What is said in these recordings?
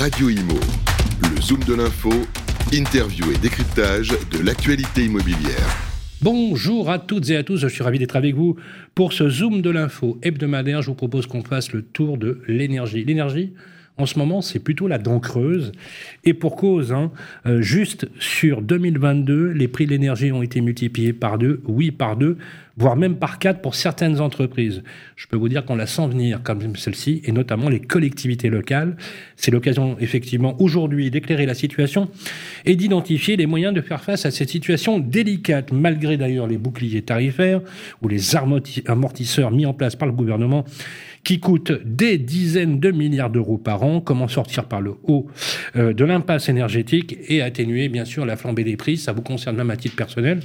Radio Imo, le zoom de l'info, interview et décryptage de l'actualité immobilière. Bonjour à toutes et à tous, je suis ravi d'être avec vous pour ce zoom de l'info hebdomadaire. Je vous propose qu'on fasse le tour de l'énergie. L'énergie, en ce moment, c'est plutôt la dent creuse. Et pour cause, hein, euh, juste sur 2022, les prix de l'énergie ont été multipliés par deux, oui, par deux, voire même par quatre pour certaines entreprises. Je peux vous dire qu'on la sent venir, comme celle-ci, et notamment les collectivités locales. C'est l'occasion, effectivement, aujourd'hui d'éclairer la situation et d'identifier les moyens de faire face à cette situation délicate, malgré d'ailleurs les boucliers tarifaires ou les amortisseurs mis en place par le gouvernement qui coûtent des dizaines de milliards d'euros par an. Comment sortir par le haut euh, de l'impasse énergétique et atténuer, bien sûr, la flambée des prix? Ça vous concerne même à titre personnel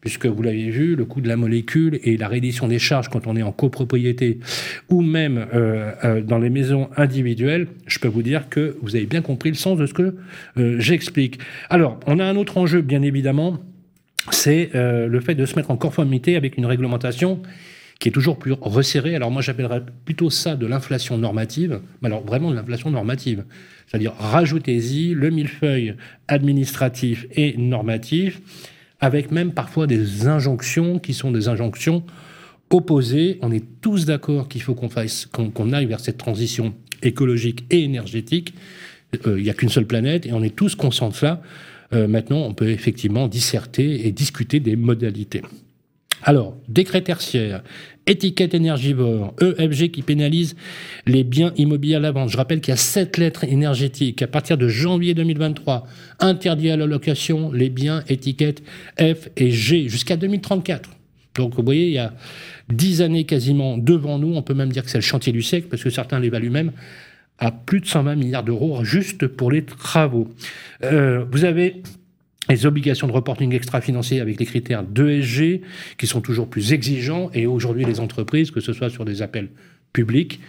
puisque vous l'avez vu, le coût de la molécule et la reddition des charges quand on est en copropriété ou même euh, euh, dans les maisons individuelles, je peux vous dire que vous avez bien compris le sens de ce que euh, j'explique. Alors, on a un autre enjeu, bien évidemment, c'est le fait de se mettre en conformité avec une réglementation qui est toujours plus resserrée. Alors moi, j'appellerais plutôt ça de l'inflation normative, mais alors vraiment de l'inflation normative. C'est-à-dire, rajoutez-y le millefeuille administratif et normatif avec même parfois des injonctions qui sont des injonctions opposées. On est tous d'accord qu'il faut qu'on fasse, aille vers cette transition écologique et énergétique. Euh, il n'y a qu'une seule planète et on est tous conscients de cela. Euh, maintenant, on peut effectivement disserter et discuter des modalités. Alors, décret tertiaire, étiquette énergivore, EFG qui pénalise les biens immobiliers à la vente. Je rappelle qu'il y a sept lettres énergétiques. À partir de janvier 2023, interdit à la location les biens étiquettes F et G jusqu'à 2034. Donc, vous voyez, il y a dix années quasiment devant nous. On peut même dire que c'est le chantier du siècle parce que certains l'évaluent même à plus de 120 milliards d'euros juste pour les travaux. Euh, vous avez les obligations de reporting extra-financier avec les critères d'ESG qui sont toujours plus exigeants et aujourd'hui les entreprises, que ce soit sur des appels publics,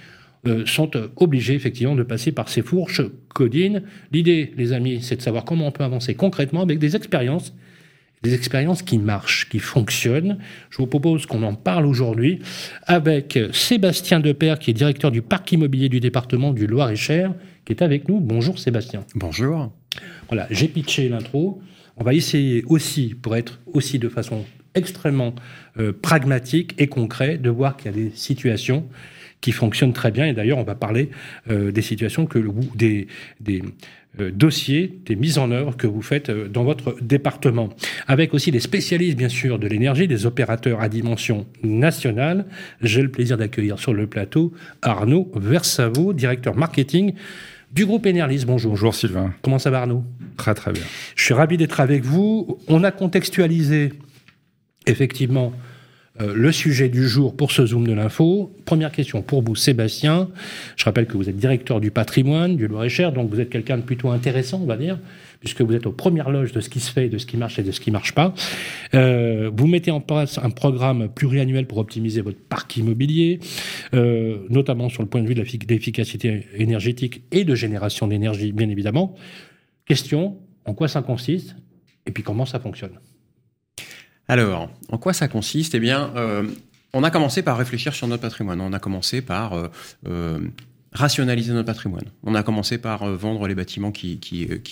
euh, sont obligées effectivement de passer par ces fourches codines. L'idée, les amis, c'est de savoir comment on peut avancer concrètement avec des expériences, des expériences qui marchent, qui fonctionnent. Je vous propose qu'on en parle aujourd'hui avec Sébastien Depère, qui est directeur du parc immobilier du département du Loir-et-Cher, qui est avec nous. Bonjour Sébastien. Bonjour. Voilà, j'ai pitché l'intro. On va essayer aussi, pour être aussi de façon extrêmement euh, pragmatique et concret, de voir qu'il y a des situations qui fonctionnent très bien. Et d'ailleurs, on va parler euh, des situations que des euh, dossiers, des mises en œuvre que vous faites dans votre département. Avec aussi des spécialistes, bien sûr, de l'énergie, des opérateurs à dimension nationale. J'ai le plaisir d'accueillir sur le plateau Arnaud Versavo, directeur marketing du groupe Enerlis. Bonjour. Bonjour Sylvain. Comment ça va Arnaud? Très très bien. Je suis ravi d'être avec vous. On a contextualisé effectivement euh, le sujet du jour pour ce Zoom de l'info. Première question pour vous, Sébastien. Je rappelle que vous êtes directeur du patrimoine du Loir-et-Cher, donc vous êtes quelqu'un de plutôt intéressant, on va dire, puisque vous êtes aux premières loges de ce qui se fait, de ce qui marche et de ce qui ne marche pas. Euh, vous mettez en place un programme pluriannuel pour optimiser votre parc immobilier, euh, notamment sur le point de vue de l'efficacité énergétique et de génération d'énergie, bien évidemment. Question, en quoi ça consiste et puis comment ça fonctionne? Alors, en quoi ça consiste? Eh bien, euh, on a commencé par réfléchir sur notre patrimoine. On a commencé par euh, euh, rationaliser notre patrimoine. On a commencé par vendre les bâtiments qui,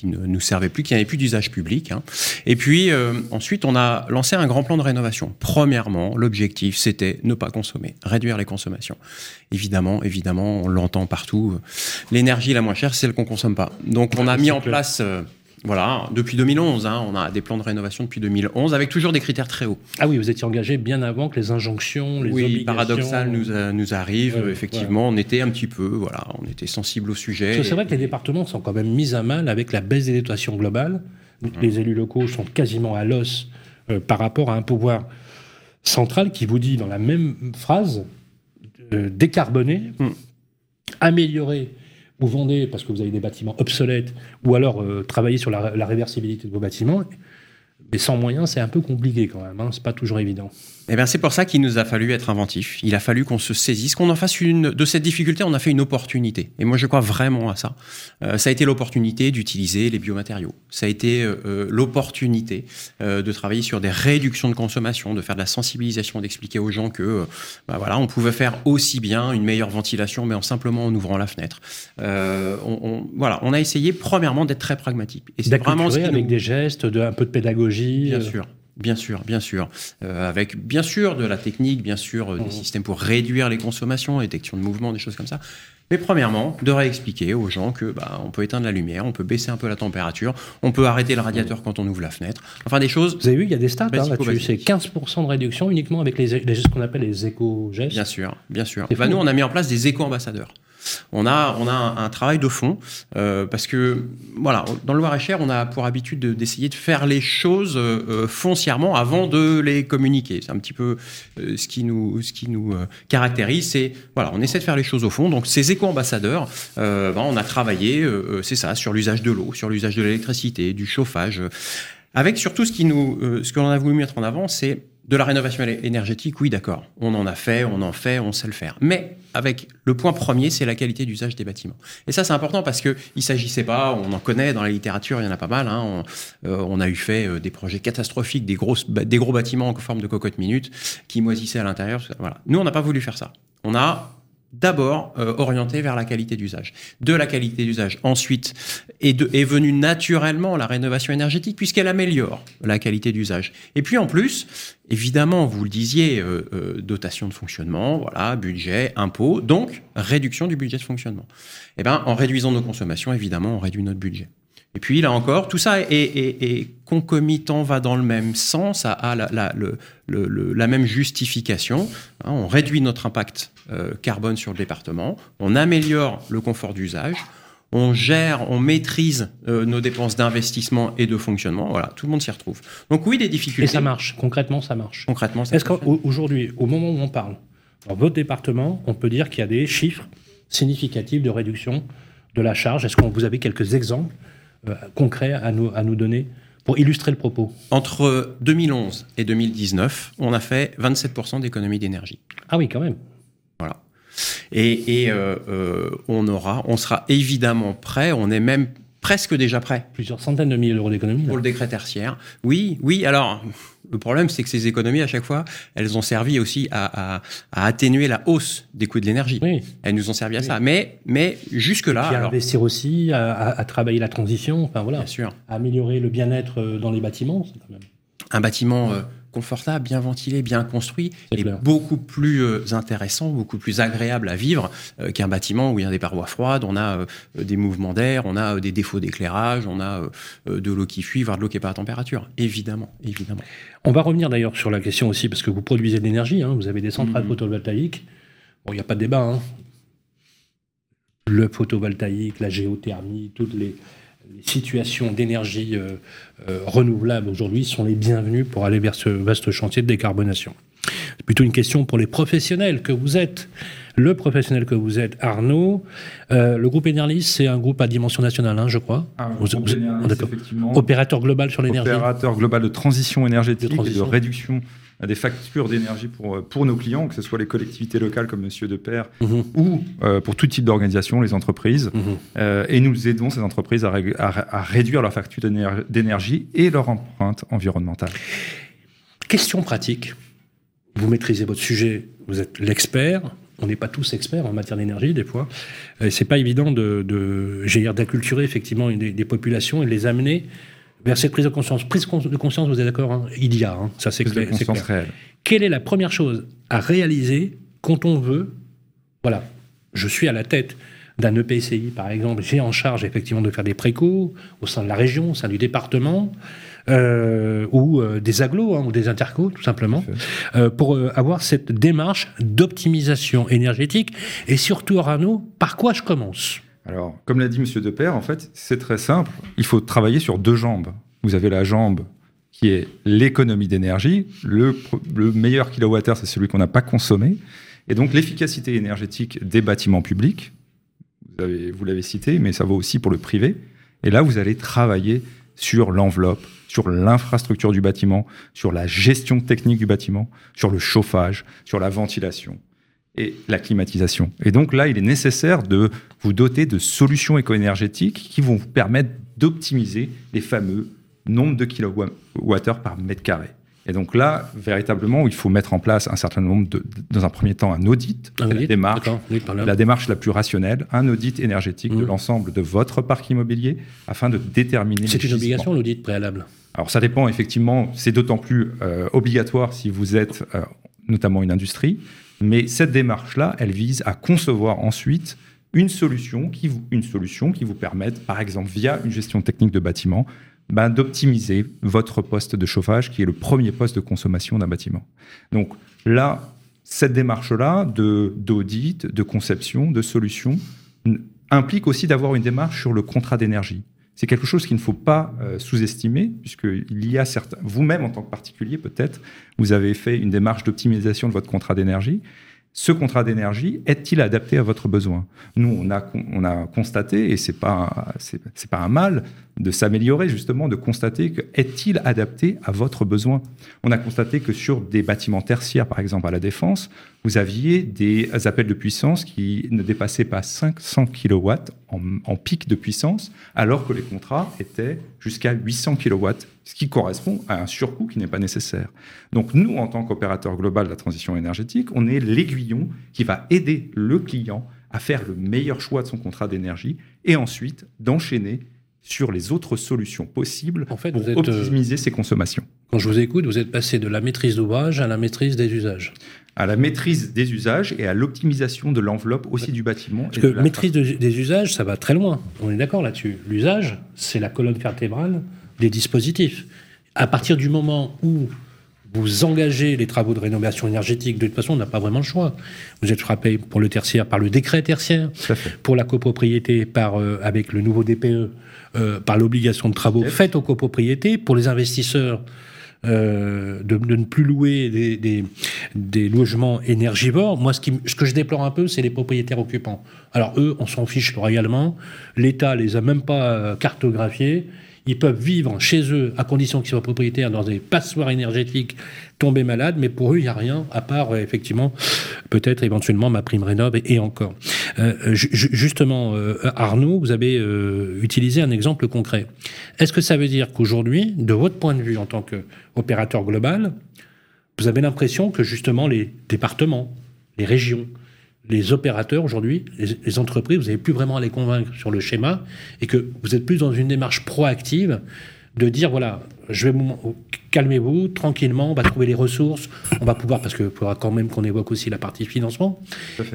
ne nous servaient plus, qui n'avaient plus d'usage public. Hein. Et puis ensuite, on a lancé un grand plan de rénovation. Premièrement, l'objectif, c'était ne pas consommer, réduire les consommations. Évidemment, évidemment, on l'entend partout. L'énergie la moins chère, c'est celle qu'on consomme pas. Donc, on a mis en place voilà, depuis 2011, hein, on a des plans de rénovation depuis 2011 avec toujours des critères très hauts. Ah oui, vous étiez engagé bien avant que les injonctions, les oui, paradoxal nous, euh, nous arrive. effectivement, on était un petit peu, voilà, on était sensible au sujet. C'est vrai que les départements sont quand même mis à mal avec la baisse des dotations globales. Mhm. Les élus locaux sont quasiment à l'os euh, par rapport à un pouvoir central qui vous dit dans la même phrase euh, décarboner, mhm. améliorer vous vendez parce que vous avez des bâtiments obsolètes, ou alors euh, travailler sur la, réversibilité de vos bâtiments, Et sans moyens, c'est un peu compliqué quand même. Hein. C'est pas toujours évident. Eh bien, c'est pour ça qu'il nous a fallu être inventif. Il a fallu qu'on se saisisse, qu'on en fasse une de cette difficulté, on a fait une opportunité. Et moi, je crois vraiment à ça. Euh, ça a été l'opportunité d'utiliser les biomatériaux. Ça a été euh, euh, l'opportunité de travailler sur des réductions de consommation, de faire de la sensibilisation, d'expliquer aux gens que, bah voilà, on pouvait faire aussi bien une meilleure ventilation, mais en simplement en ouvrant la fenêtre. On, voilà, on a essayé premièrement d'être très pragmatique. Et c'est vraiment ce avec des gestes, de, un peu de pédagogie. Bien sûr. Bien sûr, bien sûr. Euh, avec bien sûr de la technique, bien sûr euh, des mmh. systèmes pour réduire les consommations, détection de mouvement, des choses comme ça. Mais premièrement, de réexpliquer aux gens que bah, on peut éteindre la lumière, on peut baisser un peu la température, on peut arrêter le radiateur quand on ouvre la fenêtre. Enfin, des choses. Vous avez vu, il y a des stats hein, là-dessus. C'est 15% de réduction uniquement avec les, les ce qu'on appelle les éco-gestes. Bien sûr, bien sûr. Bah, nous, on a mis en place des éco-ambassadeurs on a, on a un, travail de fond euh, parce que voilà, dans le Loir-et-Cher, on a pour habitude d'essayer de, faire les choses euh, foncièrement avant de les communiquer. C'est un petit peu euh, ce qui nous, ce qui nous caractérise. C'est voilà, on essaie de faire les choses au fond. Donc ces éco-ambassadeurs, ben, on a travaillé, c'est ça, sur l'usage de l'eau, sur l'usage de l'électricité, du chauffage. Avec surtout ce qui nous, ce que l'on a voulu mettre en avant, c'est de la rénovation énergétique, oui, d'accord. On en a fait, on en fait, on sait le faire. Mais avec le point premier, c'est la qualité d'usage des bâtiments. Et ça, c'est important parce que il s'agissait pas, on en connaît dans la littérature, il y en a pas mal. Hein, euh, on, a eu fait euh, des projets catastrophiques, des, des gros bâtiments en forme de cocotte minute qui moisissaient à l'intérieur. Voilà. Nous, on n'a pas voulu faire ça. On a d'abord euh, orienté vers la qualité d'usage. De la qualité d'usage, ensuite, est, de, venue naturellement la rénovation énergétique puisqu'elle améliore la qualité d'usage. Et puis en plus, évidemment, vous le disiez, euh, euh, dotation de fonctionnement, voilà, budget, impôt, donc réduction du budget de fonctionnement. Eh ben, en réduisant nos consommations, évidemment, on réduit notre budget. Et puis là encore, tout ça est, concomitant, va dans le même sens, a, la, la, même justification. Hein, on réduit notre impact euh, carbone sur le département, on améliore le confort d'usage, on gère, on maîtrise euh, nos dépenses d'investissement et de fonctionnement. Voilà, tout le monde s'y retrouve. Donc oui, des difficultés. Et ça marche, concrètement, ça marche. Concrètement, ça Est-ce qu'aujourd'hui, au moment où on parle, dans votre département, on peut dire qu'il y a des chiffres significatifs de réduction de la charge? Est-ce que vous avez quelques exemples concret à nous, à nous donner pour illustrer le propos Entre 2011 et 2019, on a fait 27% d'économie d'énergie. Ah oui, quand même. Voilà. Et, euh, euh, on aura, on sera évidemment prêt. On est même presque déjà prêt. Plusieurs centaines de milliers d'euros d'économie. Pour le décret tertiaire. Oui, oui. Alors, le problème, c'est que ces économies, à chaque fois, elles ont servi aussi à, atténuer la hausse des coûts de l'énergie. Oui. Elles nous ont servi à ça. Mais, mais jusque-là. à investir aussi, à, travailler la transition, enfin voilà. Bien sûr. À améliorer le bien-être euh, dans les bâtiments. Quand même. Un bâtiment confortable, bien ventilé, bien construit, et beaucoup plus euh, intéressant, beaucoup plus agréable à vivre euh, qu'un bâtiment où il y a des parois froides, on a euh, des mouvements d'air, on a des défauts d'éclairage, on a de l'eau qui fuit, voire de l'eau qui n'est pas à température. Évidemment, évidemment. On va revenir d'ailleurs sur la question aussi, parce que vous produisez de l'énergie, hein, vous avez des centrales mm-hmm. photovoltaïques. Bon, il n'y a pas de débat. Hein. Le photovoltaïque, la géothermie, toutes les, les situations d'énergie euh, euh, renouvelable aujourd'hui sont les bienvenues pour aller vers ce vaste chantier de décarbonation. C'est plutôt une question pour les professionnels que vous êtes. Le professionnel que vous êtes, Arnaud. Euh, le groupe Enerlis, c'est un groupe à dimension nationale, hein, je crois. Ah, effectivement. Opérateur global sur l'énergie. Opérateur global de transition énergétique de et de réduction des factures d'énergie pour, euh, pour nos clients, que ce soit les collectivités locales comme Monsieur De Père mhm. ou euh, pour tout type d'organisation, les entreprises. Mhm. Euh, et nous aidons ces entreprises à, à, réduire leur facture d'énergie et leur empreinte environnementale. Question pratique. Vous maîtrisez votre sujet, vous êtes l'expert. On n'est pas tous experts en matière d'énergie, des fois. C'est pas évident de, de d'acculturer effectivement des, des populations et de les amener vers cette prise de conscience. Prise de conscience, vous êtes d'accord hein Il y a, hein, ça c'est clair. Quelle est la première chose à réaliser quand on veut, voilà, je suis à la tête d'un EPCI par exemple, j'ai en charge effectivement de faire des précaux au sein de la région, au sein du département, euh, ou euh, des agglos hein, ou des intercos tout simplement, euh, pour avoir cette démarche d'optimisation énergétique. Et surtout Arnaud, par quoi je commence? Alors, comme l'a dit M. Depère, en fait, c'est très simple. Il faut travailler sur deux jambes. Vous avez la jambe qui est l'économie d'énergie. Le, meilleur kilowattheure, c'est celui qu'on n'a pas consommé. Et donc, l'efficacité énergétique des bâtiments publics. Vous l'avez cité, mais ça vaut aussi pour le privé. Et là, vous allez travailler sur l'enveloppe, sur l'infrastructure du bâtiment, sur la gestion technique du bâtiment, sur le chauffage, sur la ventilation et la climatisation. Et donc là, il est nécessaire de vous doter de solutions éco-énergétiques qui vont vous permettre d'optimiser les fameux nombres de kilowattheures par mètre carré. Et donc là, véritablement, il faut mettre en place un certain nombre de, dans un premier temps, un audit, la, démarche, la démarche la plus rationnelle, un audit énergétique de mmh. l'ensemble de votre parc immobilier afin de déterminer. C'est une obligation l'audit préalable. Alors ça dépend effectivement. C'est d'autant plus euh, obligatoire si vous êtes euh, notamment une industrie. Mais cette démarche-là, elle vise à concevoir ensuite une solution qui vous, une permette, par exemple via une gestion technique de bâtiment, ben, d'optimiser votre poste de chauffage, qui est le premier poste de consommation d'un bâtiment. Donc là, cette démarche-là d'audit, de, conception, de solution, implique aussi d'avoir une démarche sur le contrat d'énergie. C'est quelque chose qu'il ne faut pas euh, sous-estimer, puisqu'il y a certains, vous-même en tant que particulier peut-être, vous avez fait une démarche d'optimisation de votre contrat d'énergie. Ce contrat d'énergie est-il adapté à votre besoin? Nous, on a, on a constaté, et c'est pas c'est pas un mal de s'améliorer justement, de constater que est-il adapté à votre besoin? On a constaté que sur des bâtiments tertiaires, par exemple à la défense, vous aviez des appels de puissance qui ne dépassaient pas 500 kW en, en pic de puissance, alors que les contrats étaient jusqu'à 800 kW ce qui correspond à un surcoût qui n'est pas nécessaire. Donc nous, en tant qu'opérateur global de la transition énergétique, on est l'aiguillon qui va aider le client à faire le meilleur choix de son contrat d'énergie et ensuite d'enchaîner sur les autres solutions possibles en fait, pour euh, optimiser ses consommations. Quand je vous écoute, vous êtes passé de la maîtrise d'ouvrage à la maîtrise des usages. À la maîtrise des usages et à l'optimisation de l'enveloppe aussi du bâtiment. Parce que maîtrise des usages, ça va très loin. On est d'accord là-dessus. L'usage, c'est la colonne vertébrale des dispositifs. À partir du moment où vous engagez les travaux de rénovation énergétique, de toute façon, on n'a pas vraiment le choix. Vous êtes frappé pour le tertiaire par le décret tertiaire, pour la copropriété par, euh, avec le nouveau DPE, euh, par l'obligation de travaux faite aux copropriétés, pour les investisseurs. Euh, de, ne plus louer des, des, logements énergivores. Moi, ce, qui, ce, que je déplore un peu, c'est les propriétaires occupants. Alors, eux, on s'en fiche royalement. L'État les a même pas cartographiés. Ils peuvent vivre chez eux, à condition qu'ils soient propriétaires, dans des passoires énergétiques, tomber malades, mais pour eux, il n'y a rien, à part, euh, effectivement, peut-être éventuellement ma prime rénov et, encore. Euh, justement, euh, Arnaud, vous avez utilisé un exemple concret. Est-ce que ça veut dire qu'aujourd'hui, de votre point de vue en tant qu'opérateur global, vous avez l'impression que justement les départements, les régions, les opérateurs aujourd'hui, les, entreprises, vous n'avez plus vraiment à les convaincre sur le schéma et que vous êtes plus dans une démarche proactive de dire voilà, je vais calmez-vous tranquillement, on va trouver les ressources, on va pouvoir parce qu'il faudra quand même qu'on évoque aussi la partie financement,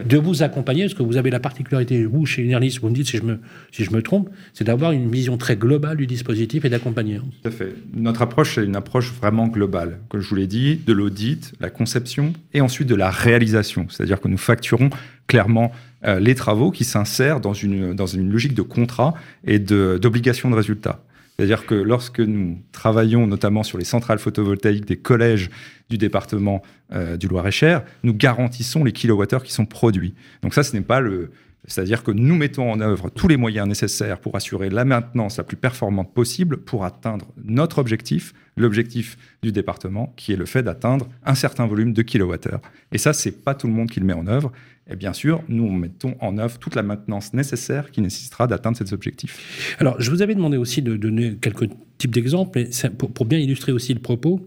de vous accompagner parce que vous avez la particularité vous chez Enerlis, vous me dites si je me si je me trompe, c'est d'avoir une vision très globale du dispositif et d'accompagner. Tout à fait. Notre approche c'est une approche vraiment globale, comme je vous l'ai dit, de l'audit, la conception et ensuite de la réalisation, c'est-à-dire que nous facturons clairement euh, les travaux qui s'insèrent dans une, dans une logique de contrat et d'obligation de, de résultat. C'est-à-dire que lorsque nous travaillons notamment sur les centrales photovoltaïques des collèges du département euh, du Loir-et-Cher, nous garantissons les kilowattheures qui sont produits. Donc ça, ce n'est pas le... C'est-à-dire que nous mettons en œuvre tous les moyens nécessaires pour assurer la maintenance la plus performante possible pour atteindre notre objectif, l'objectif du département, qui est le fait d'atteindre un certain volume de kilowattheures. Et ça, c'est pas tout le monde qui le met en œuvre. Et bien sûr, nous mettons en œuvre toute la maintenance nécessaire qui nécessitera d'atteindre ces objectifs. Alors, je vous avais demandé aussi de donner quelques types d'exemples, pour, pour, bien illustrer aussi le propos.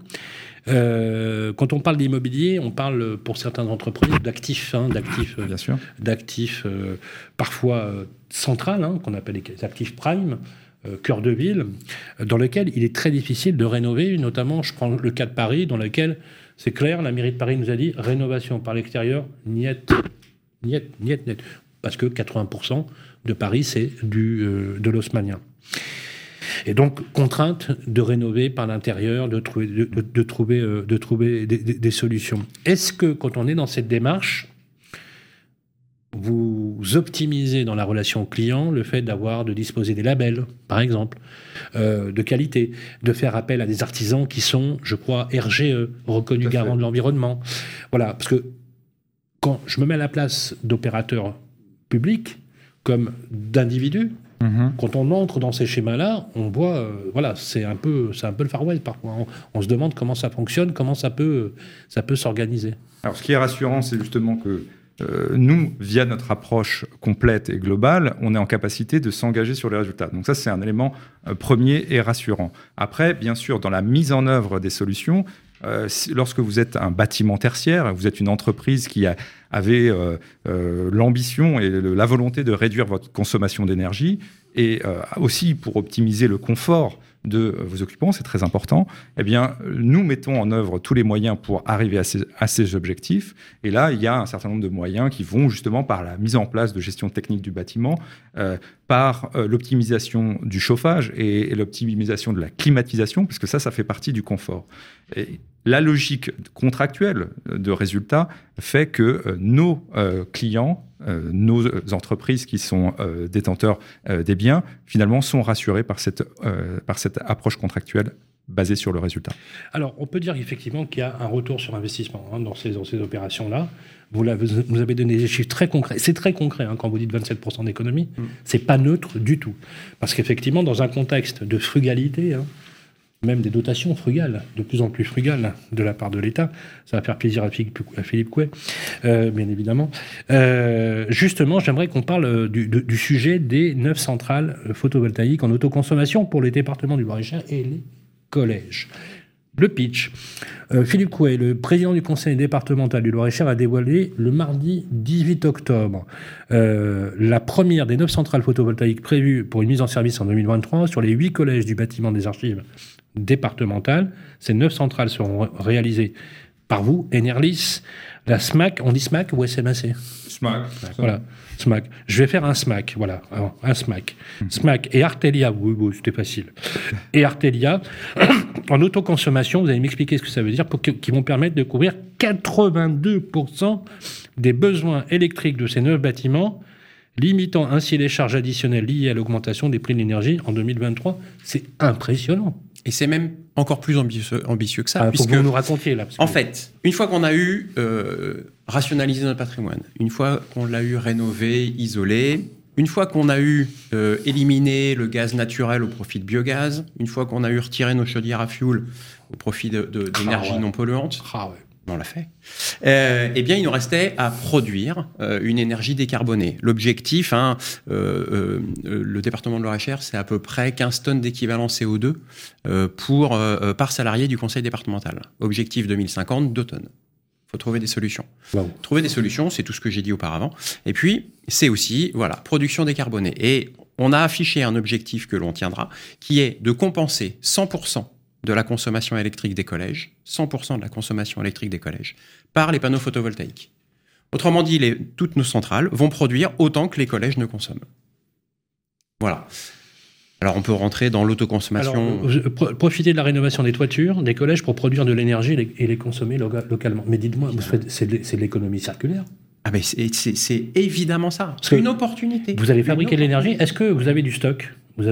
Euh, quand on parle d'immobilier, on parle pour certaines entreprises d'actifs, hein, d'actifs, bien sûr, d'actifs euh, parfois euh, centrales, hein, qu'on appelle les actifs prime, cœur de ville, dans lesquels il est très difficile de rénover. Notamment, je prends le cas de Paris, dans lequel c'est clair, la mairie de Paris nous a dit rénovation par l'extérieur, niet, niet, niet, niet. Parce que 80% de Paris, c'est du euh, de l'osmanien. Et donc, contrainte de rénover par l'intérieur, de trouver, de, trouver, euh, de trouver des, solutions. Est-ce que, quand on est dans cette démarche, vous optimisez dans la relation client le fait d'avoir, de disposer des labels, par exemple, euh, de qualité, de faire appel à des artisans qui sont, je crois, RGE, reconnus garants de l'environnement. Voilà, parce que quand je me mets à la place d'opérateurs publics, comme d'individus, Mhm. Quand on entre dans ces schémas-là, on voit, euh, voilà, c'est un peu, c'est un peu le Far West parfois. On, se demande comment ça fonctionne, comment ça peut, ça peut s'organiser. Alors, ce qui est rassurant, c'est justement que euh, nous, via notre approche complète et globale, on est en capacité de s'engager sur les résultats. Donc ça, c'est un élément euh, premier et rassurant. Après, bien sûr, dans la mise en œuvre des solutions, euh, lorsque vous êtes un bâtiment tertiaire, vous êtes une entreprise qui avait euh, euh, l'ambition et la volonté de réduire votre consommation d'énergie, et aussi pour optimiser le confort de vos occupants, c'est très important, eh bien, nous mettons en œuvre tous les moyens pour arriver à ces, objectifs. Et là, il y a un certain nombre de moyens qui vont justement par la mise en place de gestion technique du bâtiment, euh, par euh, l'optimisation du chauffage et, l'optimisation de la climatisation, parce que ça, ça fait partie du confort. Et la logique contractuelle de résultat fait que euh, nos clients nos entreprises qui sont détenteurs des biens, finalement, sont rassurés par cette, par cette approche contractuelle basée sur le résultat. Alors, on peut dire effectivement qu'il y a un retour sur investissement hein, dans ces, ces opérations-là. Vous, vous, avez donné des chiffres très concrets. C'est très concret hein, quand vous dites 27% d'économie. Ce mm. C'est pas neutre du tout. Parce qu'effectivement, dans un contexte de frugalité, hein, même des dotations frugales, de plus en plus frugales de la part de l'État. Ça va faire plaisir à Philippe, à Couet, euh, bien évidemment. Euh, justement, j'aimerais qu'on parle du, du, sujet des neuf centrales photovoltaïques en autoconsommation pour les départements du Loir-et-Cher et les collèges. Le pitch. Euh, Philippe Couet, le président du conseil départemental du Loir-et-Cher, a dévoilé le mardi 18 octobre la première des neuf centrales photovoltaïques prévues pour une mise en service en 2023 sur les huit collèges du bâtiment des archives départementale. Ces neuf centrales seront réalisées par vous, Enerlis, la SMAC, on dit SMAC ou SMAC SMAC. Voilà, SMAC. Je vais faire un SMAC, voilà, un SMAC. SMAC et Artelia, oui, oui c'était facile. Et Artelia, en autoconsommation, vous allez m'expliquer ce que ça veut dire, pour qui vont permettre de couvrir 82% des besoins électriques de ces neuf bâtiments limitant ainsi les charges additionnelles liées à l'augmentation des prix de l'énergie en 2023. C'est impressionnant. Et c'est même encore plus ambitieux, ambitieux que ça. Ah, puisque, vous nous racontiez là. En fait, une fois qu'on a eu euh, rationalisé notre patrimoine, une fois qu'on l'a eu rénové, isolé, une fois qu'on a eu euh, éliminé le gaz naturel au profit de biogaz, une fois qu'on a eu retiré nos chaudières à fioul au profit d'énergie de, ah non polluante, ah ouais on l'a fait, euh, eh bien, il nous restait à produire euh, une énergie décarbonée. L'objectif, hein, euh, le département de Loire-et-Cher, c'est à peu près 15 tonnes d'équivalent CO2 pour, par salarié du conseil départemental. Objectif 2050, 2 tonnes. Il faut trouver des solutions. Trouver des solutions, c'est tout ce que j'ai dit auparavant. Et puis, c'est aussi, voilà, production décarbonée. Et on a affiché un objectif que l'on tiendra, qui est de compenser 100% de la consommation électrique des collèges, 100% de la consommation électrique des collèges, par les panneaux photovoltaïques. Autrement dit, les, toutes nos centrales vont produire autant que les collèges ne consomment. Voilà. Alors on peut rentrer dans l'autoconsommation. Profiter de la rénovation des toitures, des collèges pour produire de l'énergie et les consommer localement. Mais dites-moi, c'est de l'économie circulaire ah ben c'est évidemment ça. C'est une opportunité. Vous allez fabriquer de l'énergie. Est-ce que vous avez du stock? Vous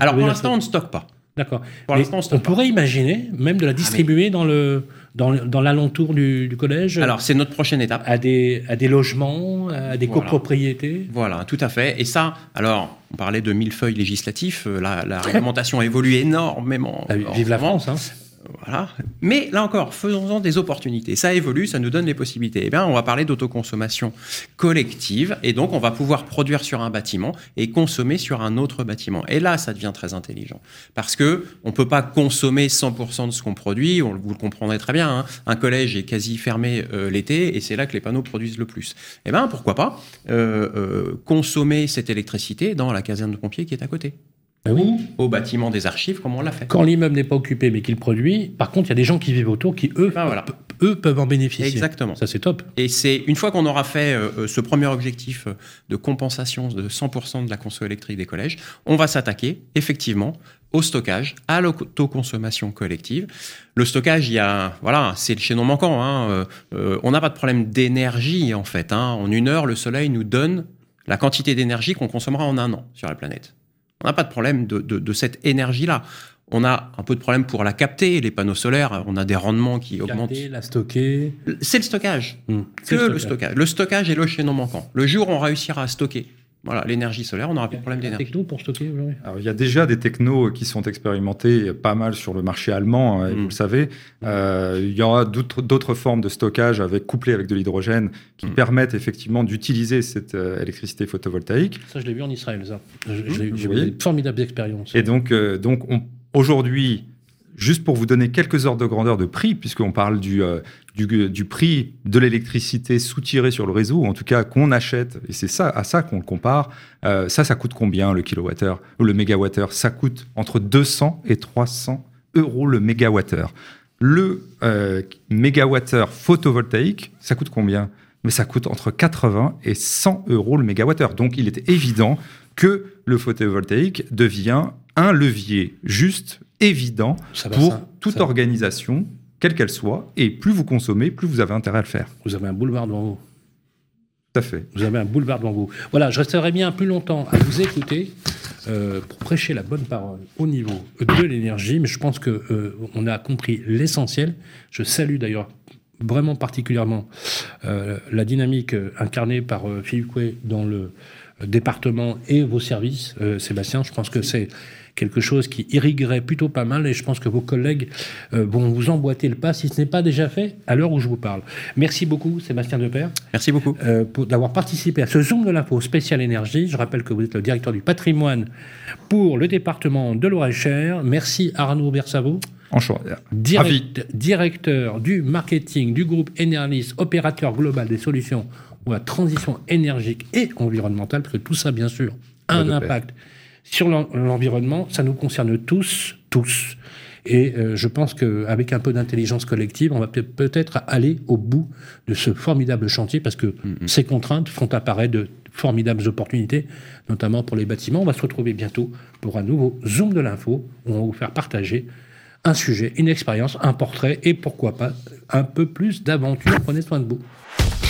Alors pour l'instant, on ne stocke pas. D'accord. On pourrait imaginer même de la ah, distribuer dans le dans, dans l'alentour du, collège. Alors c'est notre prochaine étape. À des à des logements, à des copropriétés. Voilà, tout à fait. Et ça, alors on parlait de millefeuilles législatifs. Euh, la, la réglementation évolue énormément. Ah vive la France. Hein. Voilà. Mais là encore, faisons-en des opportunités. Ça évolue, ça nous donne des possibilités. Eh bien, on va parler d'autoconsommation collective, et donc on va pouvoir produire sur un bâtiment et consommer sur un autre bâtiment. Et là, ça devient très intelligent, parce que on peut pas consommer 100% de ce qu'on produit. On, vous le comprendrez très bien. Hein. Un collège est quasi fermé euh, l'été, et c'est là que les panneaux produisent le plus. Eh bien, pourquoi pas euh, euh, consommer cette électricité dans la caserne de pompiers qui est à côté ben oui. au bâtiment des archives, comme on l'a fait. Quand l'immeuble n'est pas occupé mais qu'il produit, par contre, il y a des gens qui vivent autour qui, eux, ben eux peuvent en bénéficier. Exactement. Ça, c'est top. Et c'est une fois qu'on aura fait euh, euh, ce premier objectif euh, de compensation de 100% de la consommation électrique des collèges, on va s'attaquer, effectivement, au stockage, à l'autoconsommation collective. Le stockage, il y a, voilà, c'est le chaînon manquant. Hein. on n'a pas de problème d'énergie, en fait. Hein. En une heure, le soleil nous donne la quantité d'énergie qu'on consommera en un an sur la planète. On n'a pas de problème de, cette énergie-là. On a un peu de problème pour la capter, les panneaux solaires, on a des rendements qui capter, augmentent. La stocker. C'est le stockage. Hmm. que le stockage. Le stockage est le chaînon manquant. Le jour où on réussira à stocker Voilà, l'énergie solaire, on n'aura plus de problème d'énergie. techno pour stocker aujourd'hui? Il y a déjà des technos qui sont expérimentés pas mal sur le marché allemand, hein, vous Mm. le savez. Euh, il y aura d'autres formes de stockage avec, couplées avec de l'hydrogène qui Mm. permettent effectivement d'utiliser cette euh, électricité photovoltaïque. Ça, je l'ai vu en Israël, ça. Je- J'ai eu de formidables expériences. Et donc, euh, donc on- aujourd'hui, juste pour vous donner quelques ordres de grandeur de prix, puisqu'on parle du, euh, du, du prix de l'électricité soutirée sur le réseau, ou en tout cas qu'on achète, et c'est ça, à ça qu'on le compare, euh, ça, ça coûte combien le kilowattheure ou le mégawattheure? Ça coûte entre 200 et 300 euros le mégawattheure. Le euh, mégawattheure photovoltaïque, ça coûte combien? Mais ça coûte entre 80 et 100 euros le mégawattheure. Donc il est évident que le photovoltaïque devient un levier juste, évident, Ça pour ça- toute ça- organisation, quelle qu'elle soit. Et plus vous consommez, plus vous avez intérêt à le faire. Vous avez un boulevard devant vous. Tout à fait. Vous avez un boulevard devant vous. Voilà, je resterai bien plus longtemps à vous écouter euh, pour prêcher la bonne parole au niveau de l'énergie, mais je pense que euh, on a compris l'essentiel. Je salue d'ailleurs vraiment particulièrement euh, la dynamique incarnée par Philippe Coué dans le département et vos services, Sébastien. Je pense que c'est quelque chose qui irriguerait plutôt pas mal et je pense que vos collègues euh, vont vous emboîter le pas si ce n'est pas déjà fait à l'heure où je vous parle. Merci beaucoup, Sébastien Depère Merci beaucoup. euh, pour d'avoir participé à ce Zoom de l'info spécial énergie. Je rappelle que vous êtes le directeur du patrimoine pour le département de Loire-et-Cher. Merci Arnaud Bersavo, direct- directeur du marketing du groupe Enerlis, opérateur global des solutions pour la transition énergique et environnementale, parce que tout ça, bien sûr, a un pair. Sur l'en- l'environnement. Ça nous concerne tous, tous. Et euh, je pense qu'avec un peu d'intelligence collective, on va peut- peut-être aller au bout de ce formidable chantier parce que ces contraintes font apparaître de formidables opportunités, notamment pour les bâtiments. On va se retrouver bientôt pour un nouveau Zoom de l'info où on va vous faire partager un sujet, une expérience, un portrait et pourquoi pas un peu plus d'aventure. Prenez soin de vous.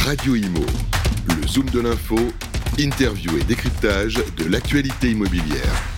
Radio Imo, le zoom de l'info, interview et décryptage de l'actualité immobilière.